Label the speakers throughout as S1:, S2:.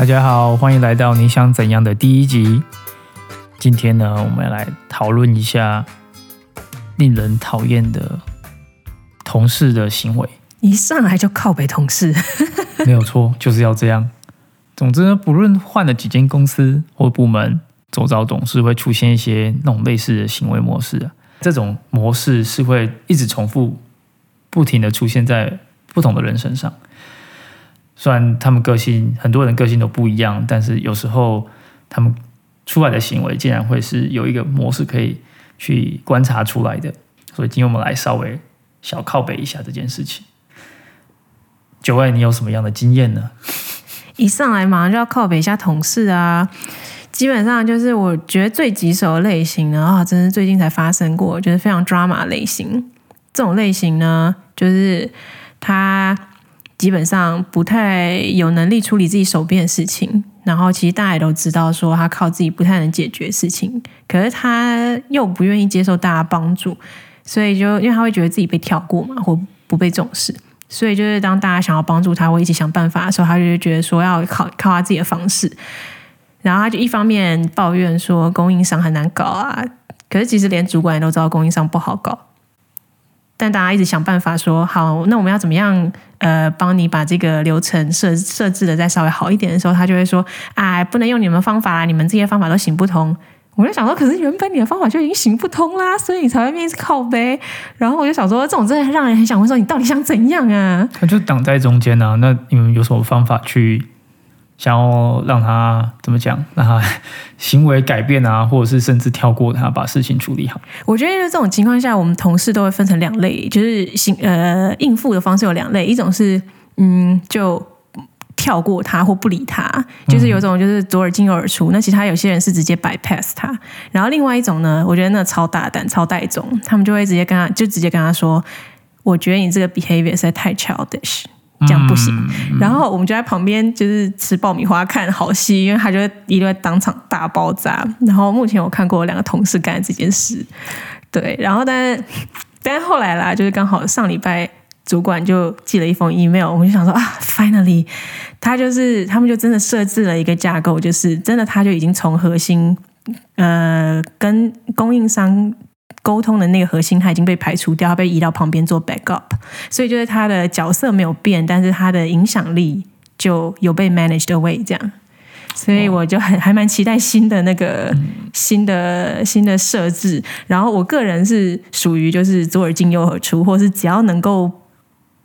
S1: 大家好，欢迎来到你想怎样的第一集。今天呢，我们来讨论一下令人讨厌的同事的行为。
S2: 一上来就靠北同事，
S1: 没有错，就是要这样。总之呢，不论换了几间公司或部门，周遭总是会出现一些那种类似的行为模式啊。这种模式是会一直重复、不停的出现在不同的人身上。虽然他们个性，很多人个性都不一样，但是有时候他们出来的行为竟然会是有一个模式可以去观察出来的。所以今天我们来稍微小靠背一下这件事情。九位，你有什么样的经验呢？
S2: 一上来马上就要靠北一下同事啊！基本上就是我觉得最棘手的类型呢啊，真是最近才发生过，就是非常抓马类型。这种类型呢，就是他。基本上不太有能力处理自己手边的事情，然后其实大家也都知道，说他靠自己不太能解决事情，可是他又不愿意接受大家帮助，所以就因为他会觉得自己被跳过嘛，或不被重视，所以就是当大家想要帮助他，或一起想办法的时候，他就会觉得说要靠靠他自己的方式，然后他就一方面抱怨说供应商很难搞啊，可是其实连主管也都知道供应商不好搞。但大家一直想办法说好，那我们要怎么样？呃，帮你把这个流程设设置的再稍微好一点的时候，他就会说：“哎，不能用你们方法，你们这些方法都行不通。”我就想说，可是原本你的方法就已经行不通啦，所以你才会面一直靠背。然后我就想说，这种真的让人很想问说，你到底想怎样啊？
S1: 他 就挡在中间啊，那你们有什么方法去？想要让他怎么讲，让他 行为改变啊，或者是甚至跳过他，把事情处理好。
S2: 我觉得在这种情况下，我们同事都会分成两类，就是行呃应付的方式有两类，一种是嗯就跳过他或不理他，就是有种就是左耳进右耳出。那其他有些人是直接 bypass 他，然后另外一种呢，我觉得那超大胆超带种，他们就会直接跟他就直接跟他说，我觉得你这个 behavior 实在太 childish。这样不行，然后我们就在旁边就是吃爆米花看好戏，因为他就一定会当场大爆炸。然后目前我看过两个同事干这件事，对，然后但是 但是后来啦，就是刚好上礼拜主管就寄了一封 email，我们就想说啊，finally，他就是他们就真的设置了一个架构，就是真的他就已经从核心呃跟供应商。沟通的那个核心，他已经被排除掉，他被移到旁边做 backup，所以就是他的角色没有变，但是他的影响力就有被 managed away 这样，所以我就很还蛮期待新的那个新的新的设置。然后我个人是属于就是左耳进右耳出，或是只要能够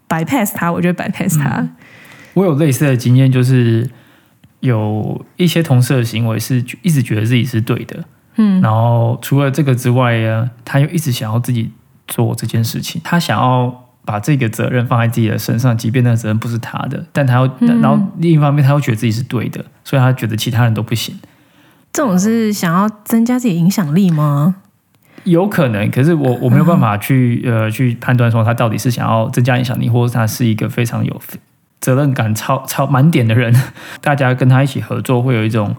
S2: bypass 它，我就 bypass 它。
S1: 我有类似的经验，就是有一些同事的行为是一直觉得自己是对的。嗯，然后除了这个之外呢，他又一直想要自己做这件事情，他想要把这个责任放在自己的身上，即便那个责任不是他的，但他要，然后另一方面他又觉得自己是对的，所以他觉得其他人都不行。
S2: 这种是想要增加自己影响力吗？
S1: 有可能，可是我我没有办法去呃去判断说他到底是想要增加影响力，或者他是一个非常有责任感超超满点的人，大家跟他一起合作会有一种。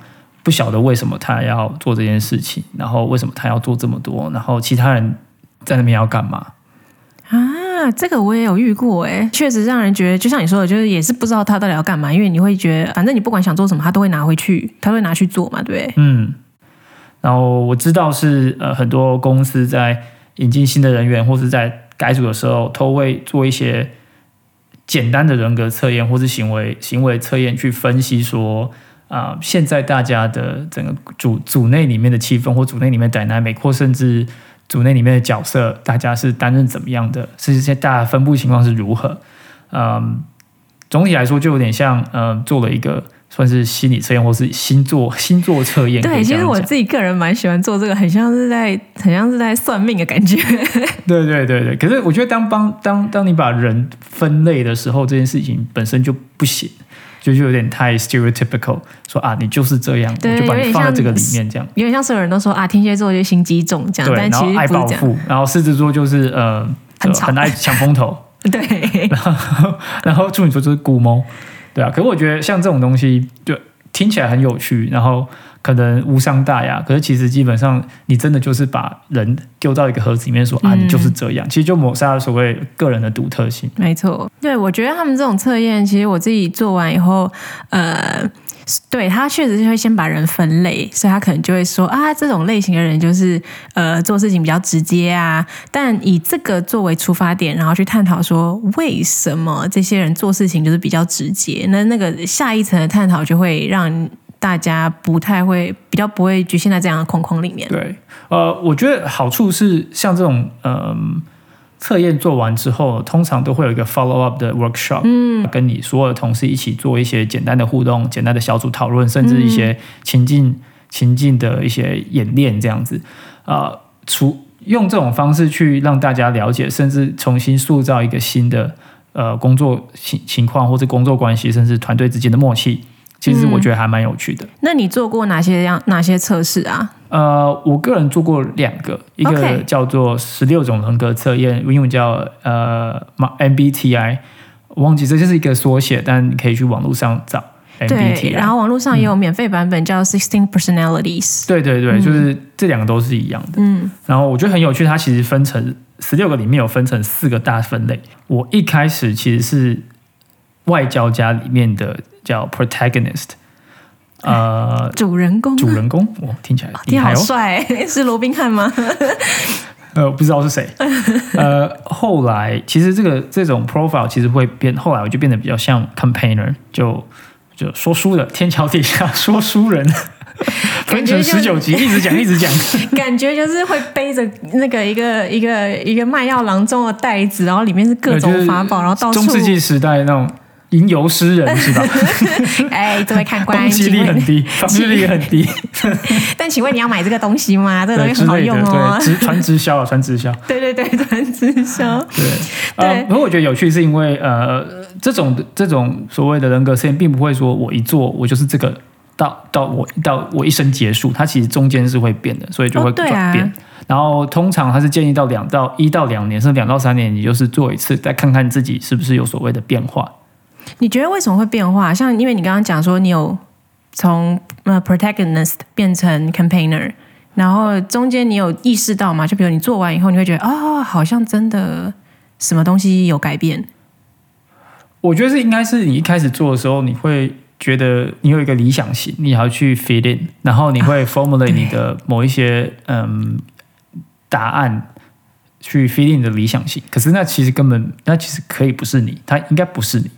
S1: 不晓得为什么他要做这件事情，然后为什么他要做这么多，然后其他人在那边要干嘛
S2: 啊？这个我也有遇过，哎，确实让人觉得，就像你说的，就是也是不知道他到底要干嘛，因为你会觉得，反正你不管想做什么，他都会拿回去，他会拿去做嘛，对不对？
S1: 嗯。然后我知道是呃，很多公司在引进新的人员或是在改组的时候，都会做一些简单的人格测验或是行为行为测验，去分析说。啊，现在大家的整个组组内里面的气氛，或组内里面 dynamic，或甚至组内里面的角色，大家是担任怎么样的？甚至现在大家分布情况是如何？嗯，总体来说，就有点像嗯，做了一个算是心理测验，或是星座 星座测验。
S2: 对，其实我自己个人蛮喜欢做这个，很像是在很像是在算命的感觉。
S1: 对对对对，可是我觉得当帮当当你把人分类的时候，这件事情本身就不行。就就有点太 stereotypical，说啊，你就是这样，我就把你放在这个里面，这样。
S2: 有点像所有人都说啊，天蝎座就心机重这样，但其实
S1: 爱报复，然后狮子座就是呃很很爱抢风头，
S2: 对，
S1: 然后然后处女座就是古猫，对啊，可是我觉得像这种东西就听起来很有趣，然后。可能无伤大雅，可是其实基本上你真的就是把人丢到一个盒子里面，说啊，你就是这样，其实就抹杀了所谓个人的独特性。
S2: 没错，对我觉得他们这种测验，其实我自己做完以后，呃，对他确实是会先把人分类，所以他可能就会说啊，这种类型的人就是呃做事情比较直接啊。但以这个作为出发点，然后去探讨说为什么这些人做事情就是比较直接，那那个下一层的探讨就会让大家不太会比较不会局限在这样的框框里面。
S1: 对，呃，我觉得好处是像这种嗯。测验做完之后，通常都会有一个 follow up 的 workshop，嗯，跟你所有的同事一起做一些简单的互动、简单的小组讨论，甚至一些情境情境的一些演练，这样子，啊，除用这种方式去让大家了解，甚至重新塑造一个新的呃工作情情况或者工作关系，甚至团队之间的默契。其实我觉得还蛮有趣的。
S2: 那你做过哪些样哪些测试啊？
S1: 呃，我个人做过两个，一个叫做十六种人格测验，英文叫呃 MBTI，忘记这就是一个缩写，但你可以去网络上找 MBTI。
S2: 然后网络上也有免费版本叫 Sixteen Personalities。
S1: 对对对，就是这两个都是一样的。嗯。然后我觉得很有趣，它其实分成十六个里面有分成四个大分类。我一开始其实是外交家里面的。叫 protagonist，
S2: 呃，主人公，
S1: 主人公，我听起来
S2: 你好帅，是罗宾汉吗？
S1: 呃，不知道是谁。呃，后来其实这个这种 profile 其实会变，后来我就变得比较像 campaigner，就就说书的，天桥底下说书人，分成十九集，一直讲一直讲，
S2: 感觉就是会背着那个一个一个一个卖药郎中的袋子，然后里面是各种法宝，然后到
S1: 处中世纪时代那种。吟游诗人是吧？
S2: 哎，这位看官，
S1: 攻击力很低，防御力很低。
S2: 但请问你要买这个东西吗？这个东西很好用
S1: 哦，直传直销啊，传直销。
S2: 对对对，传直销。
S1: 对呃。不过我觉得有趣，是因为呃，这种这种所谓的人格实验，并不会说我一做我就是这个，到到我到我一生结束，它其实中间是会变的，所以就会转变。然后通常它是建议到两到一到两年，甚至两到三年，你就是做一次，再看看自己是不是有所谓的变化。
S2: 你觉得为什么会变化？像因为你刚刚讲说你有从呃 protagonist 变成 campaigner，然后中间你有意识到吗？就比如你做完以后，你会觉得哦，好像真的什么东西有改变。
S1: 我觉得是应该是你一开始做的时候，你会觉得你有一个理想型，你要去 fit in，然后你会 formulate 你的某一些嗯答案去 fit in 的理想型。可是那其实根本那其实可以不是你，他应该不是你。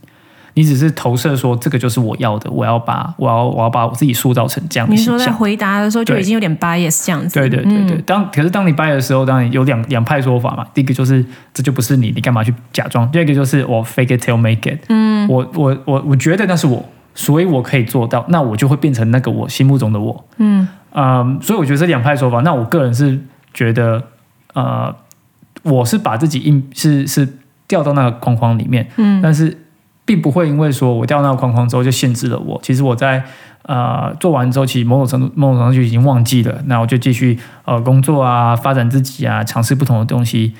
S1: 你只是投射说这个就是我要的，我要把我要我要把我自己塑造成这样的
S2: 你说在回答的时候就已经有点 bias 这样子。
S1: 对对对对。当可是当你 bias 的时候，当然有两两派说法嘛。第一个就是这就不是你，你干嘛去假装？第二个就是我 fake it till make it。嗯。我我我我觉得那是我，所以我可以做到，那我就会变成那个我心目中的我。嗯。嗯，所以我觉得这两派说法，那我个人是觉得，呃，我是把自己硬是是掉到那个框框里面。嗯。但是。并不会因为说我掉那个框框之后就限制了我。其实我在呃做完之后，其实某种程度某种程度就已经忘记了。那我就继续呃工作啊，发展自己啊，尝试不同的东西。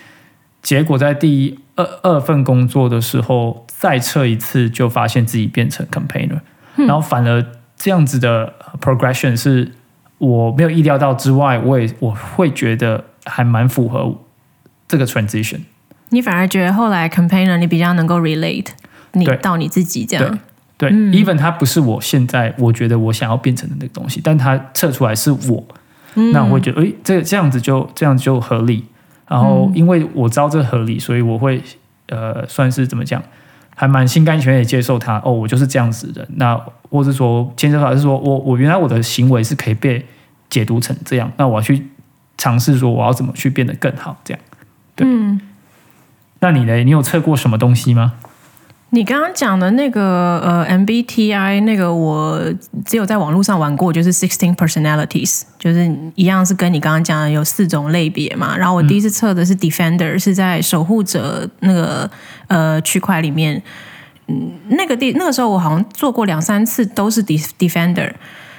S1: 结果在第二二份工作的时候再测一次，就发现自己变成 campaigner。然后反而这样子的 progression 是我没有意料到之外，我也我会觉得还蛮符合这个 transition。
S2: 你反而觉得后来 campaigner 你比较能够 relate。你到你自己这样，
S1: 对，even 它不是我现在我觉得我想要变成的那个东西，但它测出来是我，那我会觉得，哎，这这样子就这样子就合理。然后因为我知道这合理，所以我会呃，算是怎么讲，还蛮心甘情愿接受它。哦，我就是这样子的。那或是说，牵涉法是说我我原来我的行为是可以被解读成这样，那我要去尝试说我要怎么去变得更好，这样。对，那你呢？你有测过什么东西吗？
S2: 你刚刚讲的那个呃 MBTI 那个我只有在网络上玩过，就是 Sixteen Personalities，就是一样是跟你刚刚讲的有四种类别嘛。然后我第一次测的是 Defender，是在守护者那个呃区块里面，嗯，那个地那个时候我好像做过两三次都是 Defender，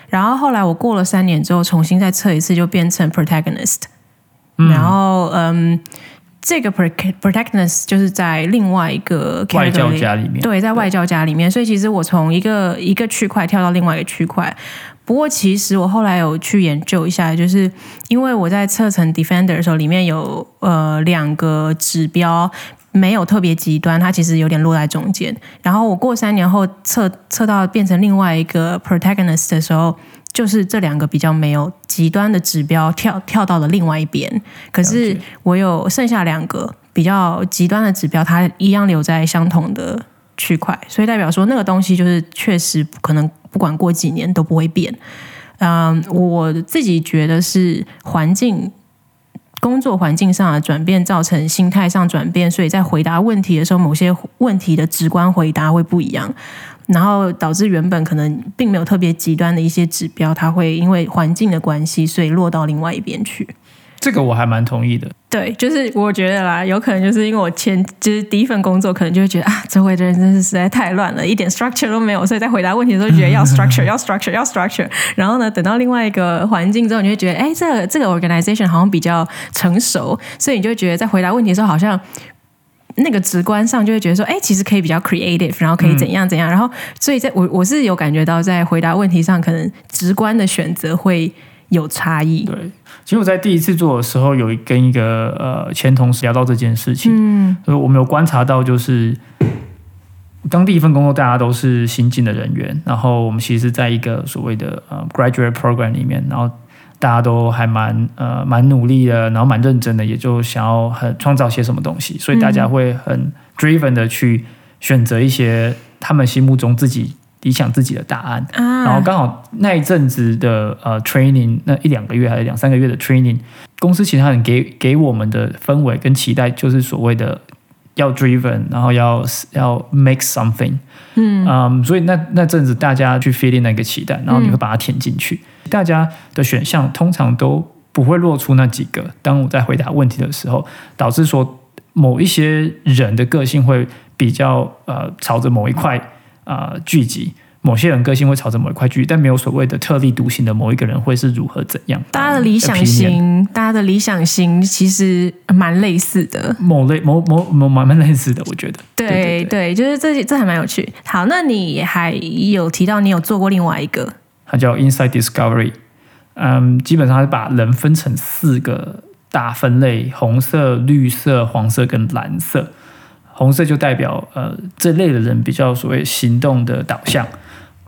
S2: 然后后来我过了三年之后重新再测一次就变成 Protagonist，然后嗯。这个 protectness 就是在另外一个
S1: 外交家里面，
S2: 对，在外交家里面，所以其实我从一个一个区块跳到另外一个区块。不过其实我后来有去研究一下，就是因为我在测成 defender 的时候，里面有呃两个指标没有特别极端，它其实有点落在中间。然后我过三年后测测到变成另外一个 protectness 的时候，就是这两个比较没有极端的指标跳跳到了另外一边。可是我有剩下两个比较极端的指标，它一样留在相同的区块，所以代表说那个东西就是确实可能不管过几年都不会变。嗯，我自己觉得是环境。工作环境上的转变造成心态上转变，所以在回答问题的时候，某些问题的直观回答会不一样，然后导致原本可能并没有特别极端的一些指标，它会因为环境的关系，所以落到另外一边去。
S1: 这个我还蛮同意的。
S2: 对，就是我觉得啦，有可能就是因为我前就是第一份工作，可能就会觉得啊，周围的人真是实在太乱了，一点 structure 都没有，所以在回答问题的时候觉得要 structure，要 structure，要 structure。然后呢，等到另外一个环境之后，你就觉得，哎，这个这个 organization 好像比较成熟，所以你就觉得在回答问题的时候，好像那个直观上就会觉得说，哎，其实可以比较 creative，然后可以怎样怎样。然后，所以在我我是有感觉到，在回答问题上，可能直观的选择会有差异。
S1: 对。其实我在第一次做的时候，有跟一个呃前同事聊到这件事情，
S2: 嗯，
S1: 所以我们有观察到，就是刚第一份工作，大家都是新进的人员，然后我们其实在一个所谓的呃 graduate program 里面，然后大家都还蛮呃蛮努力的，然后蛮认真的，也就想要很创造些什么东西，所以大家会很 driven 的去选择一些他们心目中自己。理想自己的答案，然后刚好那一阵子的呃 training，那一两个月还是两三个月的 training，公司其他人给给我们的氛围跟期待就是所谓的要 driven，然后要要 make something，
S2: 嗯
S1: 嗯，所以那那阵子大家去 feeling 那个期待，然后你会把它填进去，大家的选项通常都不会落出那几个。当我在回答问题的时候，导致说某一些人的个性会比较呃朝着某一块。啊，聚集某些人个性会朝着某一块聚，但没有所谓的特立独行的某一个人会是如何怎样？
S2: 大家的理想型，大家的理想型其实蛮类似的，
S1: 某类某某某蛮蛮类似的，我觉得。
S2: 对对，就是这这还蛮有趣。好，那你还有提到你有做过另外一个，
S1: 它叫 Inside Discovery。嗯，基本上是把人分成四个大分类：红色、绿色、黄色跟蓝色。红色就代表呃这类的人比较所谓行动的导向，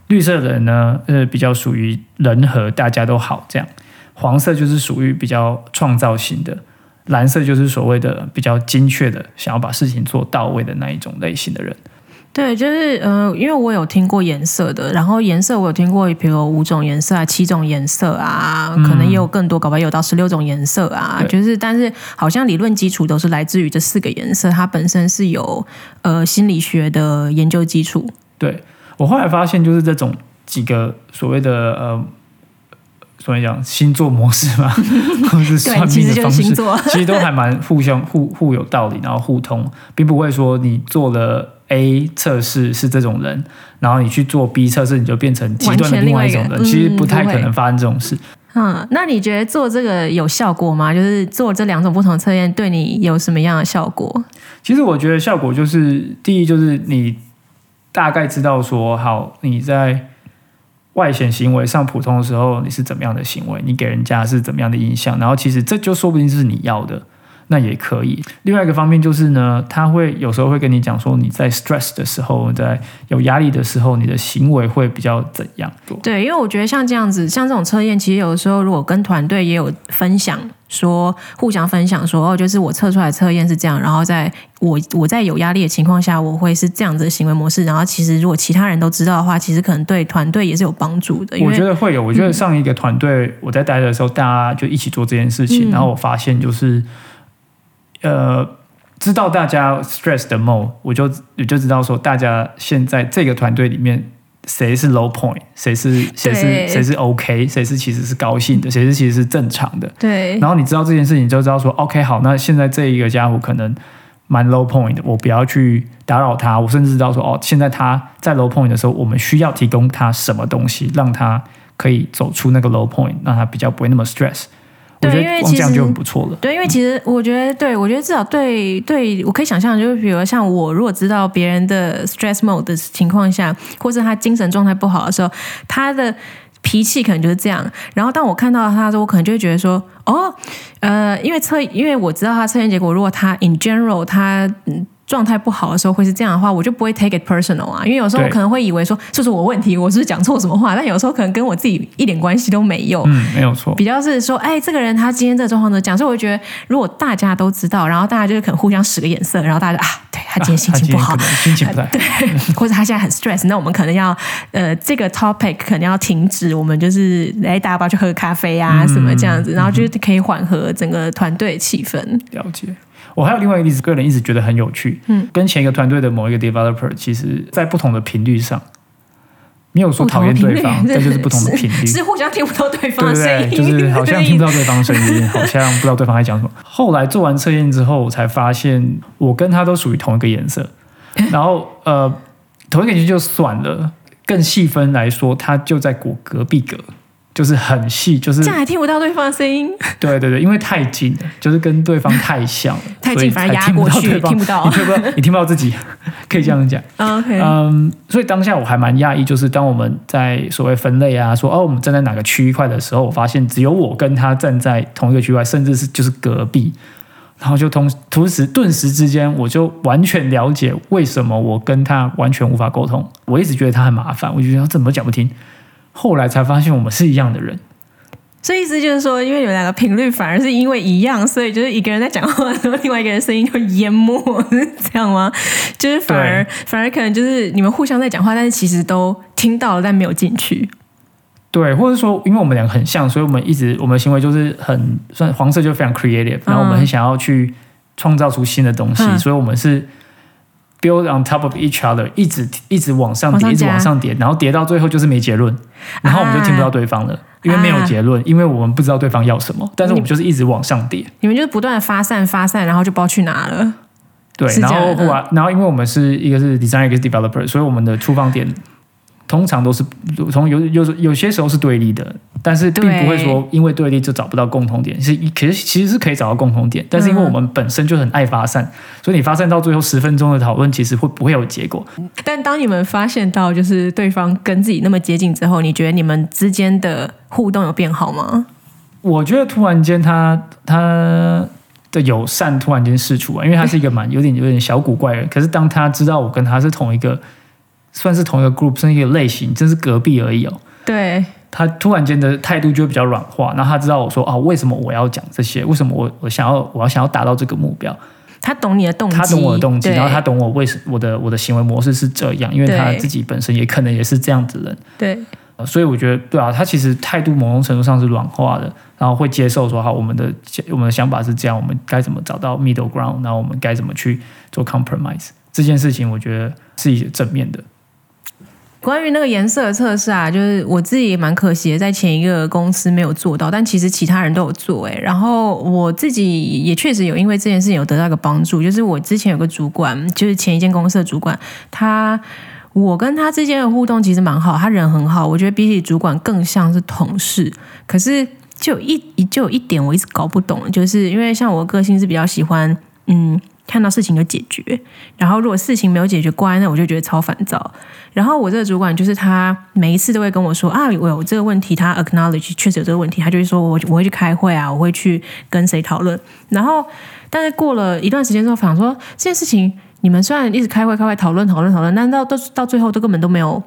S1: 绿色的人呢呃比较属于人和大家都好这样，黄色就是属于比较创造型的，蓝色就是所谓的比较精确的想要把事情做到位的那一种类型的人。
S2: 对，就是呃，因为我有听过颜色的，然后颜色我有听过，比如五种颜色啊，七种颜色啊，可能也有更多，搞不好有到十六种颜色啊。就是，但是好像理论基础都是来自于这四个颜色，它本身是有呃心理学的研究基础。
S1: 对我后来发现，就是这种几个所谓的呃，所以讲星座模式嘛，或者是 算命的方式，其实都还蛮互相互互有道理，然后互通，并不会说你做了。A 测试是这种人，然后你去做 B 测试，你就变成极端的另外一种人。其实不太可能发生这种事。
S2: 嗯，那你觉得做这个有效果吗？就是做这两种不同测验，对你有什么样的效果？
S1: 其实我觉得效果就是，第一就是你大概知道说，好你在外显行为上普通的时候，你是怎么样的行为，你给人家是怎么样的印象，然后其实这就说不定是你要的。那也可以。另外一个方面就是呢，他会有时候会跟你讲说，你在 stress 的时候，在有压力的时候，你的行为会比较怎样？
S2: 对，因为我觉得像这样子，像这种测验，其实有的时候如果跟团队也有分享，说互相分享说，哦，就是我测出来测验是这样，然后在我我在有压力的情况下，我会是这样子的行为模式。然后其实如果其他人都知道的话，其实可能对团队也是有帮助的。
S1: 我觉得会有。我觉得上一个团队我在待的时候，大家就一起做这件事情，然后我发现就是。呃，知道大家 stress 的 mode，我就我就知道说，大家现在这个团队里面谁是 low point，谁是谁是谁是 OK，谁是其实是高兴的，谁是其实是正常的。
S2: 对。
S1: 然后你知道这件事情，就知道说 OK，好，那现在这一个家伙可能蛮 low point 的，我不要去打扰他。我甚至知道说，哦，现在他在 low point 的时候，我们需要提供他什么东西，让他可以走出那个 low point，让他比较不会那么 stress。
S2: 对，因为其实
S1: 就很不错了。
S2: 对，因为其实我觉得，对我觉得至少对对我可以想象，就是比如像我如果知道别人的 stress mode 的情况下，或是他精神状态不好的时候，他的脾气可能就是这样。然后当我看到他的时候，我可能就会觉得说，哦，呃，因为测，因为我知道他测验结果，如果他 in general 他嗯状态不好的时候会是这样的话，我就不会 take it personal 啊。因为有时候我可能会以为说这是我问题，我是讲错什么话，但有时候可能跟我自己一点关系都没有。
S1: 嗯，没有错。
S2: 比较是说，哎，这个人他今天这个状况怎么讲？所以我觉得，如果大家都知道，然后大家就是可能互相使个眼色，然后大家就啊，对他今天心情不好
S1: 心情不太好。
S2: 对，或者他现在很 stress，那我们可能要呃这个 topic 可能要停止，我们就是来大家不要去喝咖啡啊、什么这样子，然后就是可以缓和整个团队气氛。
S1: 了解。我还有另外一个例子，个人一直觉得很有趣。嗯，跟前一个团队的某一个 developer，其实在不同的频率上，没有说讨厌对方，但就是不同的频率。
S2: 是互相听不到对方
S1: 对不
S2: 的声
S1: 对？
S2: 音，
S1: 就是好像听不
S2: 到。
S1: 到对方声音，好像不知道对方在讲什么。后来做完测验之后，我才发现我跟他都属于同一个颜色。然后呃，同一个颜色就算了，更细分来说，他就在我隔壁隔，就是很细，就是
S2: 这样还听不到对方的声音，
S1: 对对对，因为太近了，就是跟对方太像了，
S2: 太
S1: 所以
S2: 近反而压过去听不到
S1: 你听不到，你听不到自己，可以这样讲。
S2: OK，
S1: 嗯，所以当下我还蛮讶异，就是当我们在所谓分类啊，说哦我们站在哪个区块的时候，我发现只有我跟他站在同一个区块，甚至是就是隔壁，然后就同同时顿时之间，我就完全了解为什么我跟他完全无法沟通。我一直觉得他很麻烦，我就觉得他怎么讲不听，后来才发现我们是一样的人。
S2: 所以意思就是说，因为有两个频率，反而是因为一样，所以就是一个人在讲话的时候，另外一个人声音就淹没，是这样吗？就是反而反而可能就是你们互相在讲话，但是其实都听到了，但没有进去。
S1: 对，或者说，因为我们两个很像，所以我们一直我们的行为就是很算黄色就非常 creative，然后我们很想要去创造出新的东西，
S2: 嗯
S1: 所以我们是 build on top of each other，一直一直往上叠，一直
S2: 往上
S1: 叠，然后叠到最后就是没结论，然后我们就听不到对方了，因为没有结论，因为我们不知道对方要什么，但是我们就是一直往上叠。
S2: 你们就是不断的发散发散，然后就不知道去哪了。
S1: 对，然后后来，然后因为我们是一个是 designer，一个是 developer，所以我们的出发点通常都是从有有有些时候是对立的，但是并不会说因为对立就找不到共同点，是其实其实是可以找到共同点，但是因为我们本身就很爱发散，所以你发散到最后十分钟的讨论，其实会不会有结果？
S2: 但当你们发现到就是对方跟自己那么接近之后，你觉得你们之间的互动有变好吗？
S1: 我觉得突然间他他的友善突然间释出啊，因为他是一个蛮有点有点小古怪的人，可是当他知道我跟他是同一个，算是同一个 group，是一个类型，真是隔壁而已哦。
S2: 对，
S1: 他突然间的态度就会比较软化，然后他知道我说啊，为什么我要讲这些？为什么我我想要我要想要达到这个目标？
S2: 他懂你的动机，
S1: 他懂我的动机，然后他懂我为什我的我的行为模式是这样，因为他自己本身也可能也是这样子的人。
S2: 对
S1: 呃所以我觉得，对啊，他其实态度某种程度上是软化的，然后会接受说，好，我们的我们的想法是这样，我们该怎么找到 middle ground，然后我们该怎么去做 compromise 这件事情，我觉得是一个正面的。
S2: 关于那个颜色的测试啊，就是我自己也蛮可惜的，在前一个公司没有做到，但其实其他人都有做哎、然后我自己也确实有因为这件事情有得到一个帮助，就是我之前有个主管，就是前一间公司的主管，他我跟他之间的互动其实蛮好，他人很好，我觉得比起主管更像是同事。可是就一就有一点我一直搞不懂，就是因为像我个性是比较喜欢嗯。看到事情就解决，然后如果事情没有解决过来，那我就觉得超烦躁。然后我这个主管就是他每一次都会跟我说啊，我有这个问题，他 acknowledge 确实有这个问题，他就会说我我会去开会啊，我会去跟谁讨论。然后但是过了一段时间之后，想说这件事情你们虽然一直开会开会讨论讨论讨论，但到到到最后都根本都没有。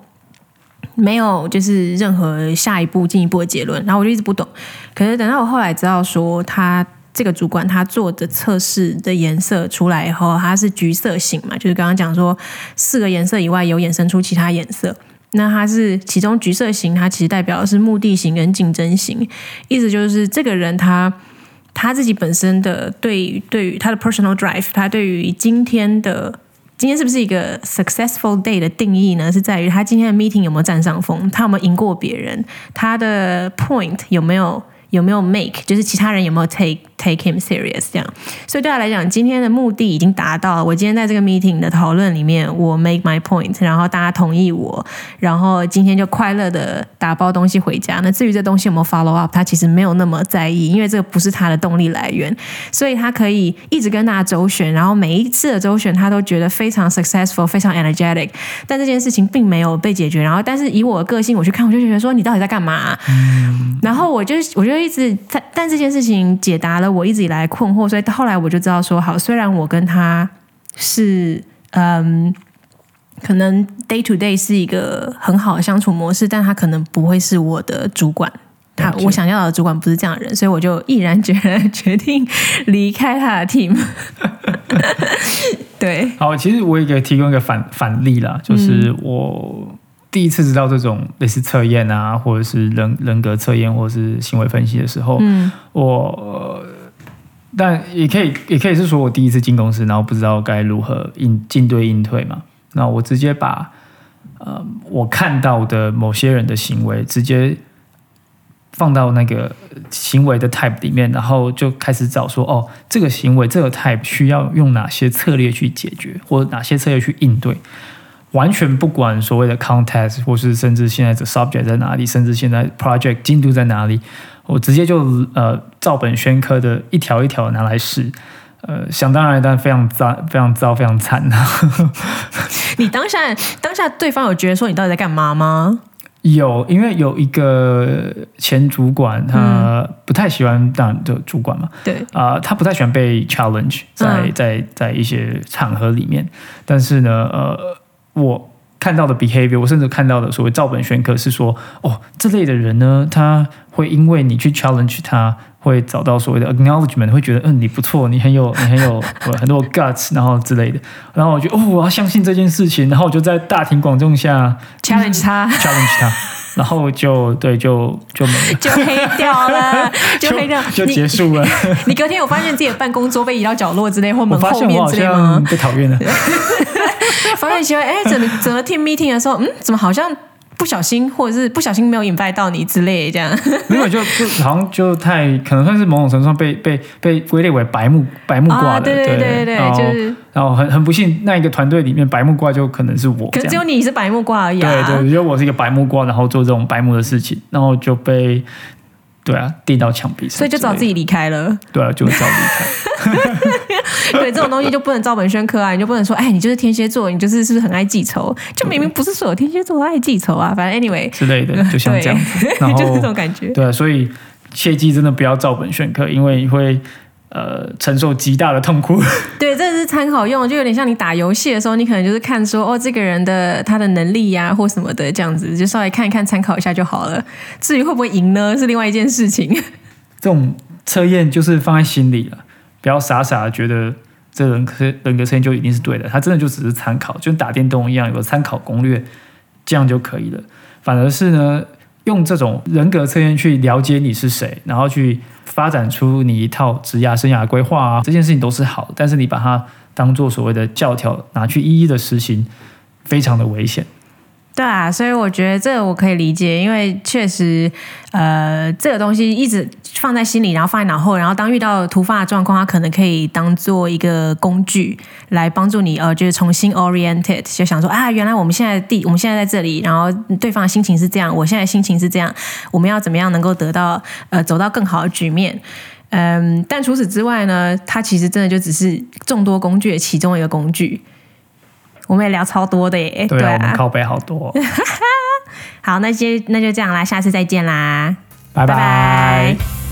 S2: 没有，就是任何下一步进一步的结论，然后我就一直不懂。可是等到我后来知道说，他这个主管他做的测试的颜色出来以后，它是橘色型嘛，就是刚刚讲说四个颜色以外有衍生出其他颜色。那它是其中橘色型，它其实代表的是目的型跟竞争型，意思就是这个人他他自己本身的对对于他的 personal drive，他对于今天的今天是不是一个 successful day 的定义呢？是在于他今天的 meeting 有没有占上风，他有没有赢过别人，他的 point 有没有有没有 make，就是其他人有没有 take take him serious 这样。所以对他来讲，今天的目的已经达到了。我今天在这个 meeting 的讨论里面，我 make my point，然后大家同意我，然后今天就快乐的打包东西回家。那至于这东西有没有 follow up，他其实没有那么在意，因为这个不是他的动力来源，所以他可以一直跟大家周旋，然后每一次的周旋他都觉得非常 successful，非常 energetic。但这件事情并没有被解决。然后，但是以我的个性，我去看，我就觉得说你到底在干嘛？然后我就我就一直但，但这件事情解答了我一直以来困惑，所以后来我就知道说，好，虽然我跟他是嗯，可能 day to day 是一个很好的相处模式，但他可能不会是我的主管。他我想要的主管不是这样的人，所以我就毅然决然决定 离开他的 team。对，
S1: 好，其实我也可以提供一个反反例啦，就是我第一次知道这种类似测验啊，或者是人人格测验，或者是行为分析的时候，
S2: 嗯
S1: 我但也可以也可以是说我第一次进公司，然后不知道该如何应进对应退嘛，那我直接把呃我看到的某些人的行为直接。放到那个行为的 type 里面，然后就开始找说，哦，这个行为这个 type 需要用哪些策略去解决，或者哪些策略去应对，完全不管所谓的 context，或是甚至现在的 subject 在哪里，甚至现在 project 进度在哪里，我直接就呃照本宣科的一条一条拿来试，呃，想当然，但非常糟，非常糟，非常惨啊！
S2: 你当下当下对方有觉得说你到底在干嘛吗？
S1: 有，因为有一个前主管，他不太喜欢当的主管嘛，
S2: 对，
S1: 啊、他不太喜欢被 challenge 在
S2: 嗯。
S1: 在在一些场合里面，但是呢，呃，我看到的 behavior，我甚至看到的所谓照本宣科是说，哦，这类的人呢，他会因为你去 challenge 他，会找到所谓的 acknowledgement，会觉得嗯你不错，你很有 你很有呃很多 guts，然后之类的，然后我就哦我要相信这件事情，然后我就在大庭广众下
S2: challenge 他
S1: challenge 他，然后就对就就没了。
S2: 就黑掉了，就黑掉。
S1: 就结束了。
S2: 你隔天有发现自己的办公桌被移到角落之类，或
S1: 我
S2: 门后面之类吗
S1: 像？被讨厌了。
S2: 发现奇怪，哎，怎么怎么 team meeting 的时候，嗯，怎么好像不小心，或者是不小心没有 invite 到你之类这样？
S1: 没有，就就好像就太可能算是某种程度上被被被归类为白木白目挂
S2: 啊，
S1: 了。
S2: 对对对对
S1: 然后
S2: 就是，
S1: 然后很很不幸，那一个团队里面白木瓜就可能是我。
S2: 可是只有你是白木瓜而已啊。
S1: 对对，因为我是一个白木瓜，然后做这种白木的事情，然后就被对啊钉到墙壁上，
S2: 所以就找自己离开了。
S1: 对啊，就找离开。
S2: 对，这种东西就不能照本宣科啊，你就不能说，哎，你就是天蝎座，你就是是不是很爱记仇？就明明不是所有天蝎座都爱记仇啊。反正 anyway，
S1: 之类的，就像这样子。然后
S2: 就是这种感觉。
S1: 对啊，所以切记真的不要照本宣科，因为你会呃承受极大的痛苦。
S2: 对，这是参考用，就有点像你打游戏的时候，你可能就是看说哦，这个人的他的能力呀、或什么的这样子，就稍微看一看，参考一下就好了。至于会不会赢呢，是另外一件事情。
S1: 这种测验就是放在心里了，不要傻傻的觉得这人科人格测验就一定是对的，它真的就只是参考，就跟打电动一样，有个参考攻略，这样就可以了。反而是呢，用这种人格测验去了解你是谁，然后去发展出你一套职业生涯规划啊，这件事情都是好，但是你把它当做所谓的教条拿去一一的实行，非常的危险。
S2: 对啊，所以我觉得这个我可以理解，因为确实，呃，这个东西一直放在心里，然后放在脑后，然后当遇到突发的状况，它可能可以当做一个工具来帮助你，呃，就是重新 oriented，就想说啊，原来我们现在地，我们现在在这里，然后对方的心情是这样，我现在心情是这样，我们要怎么样能够得到呃走到更好的局面。嗯，但除此之外呢，它其实真的就只是众多工具的其中一个工具。我们也聊超多的耶，
S1: 对啊，我们靠背好多。哦、
S2: 好，那就那就这样啦，下次再见啦，
S1: 拜。
S2: 拜拜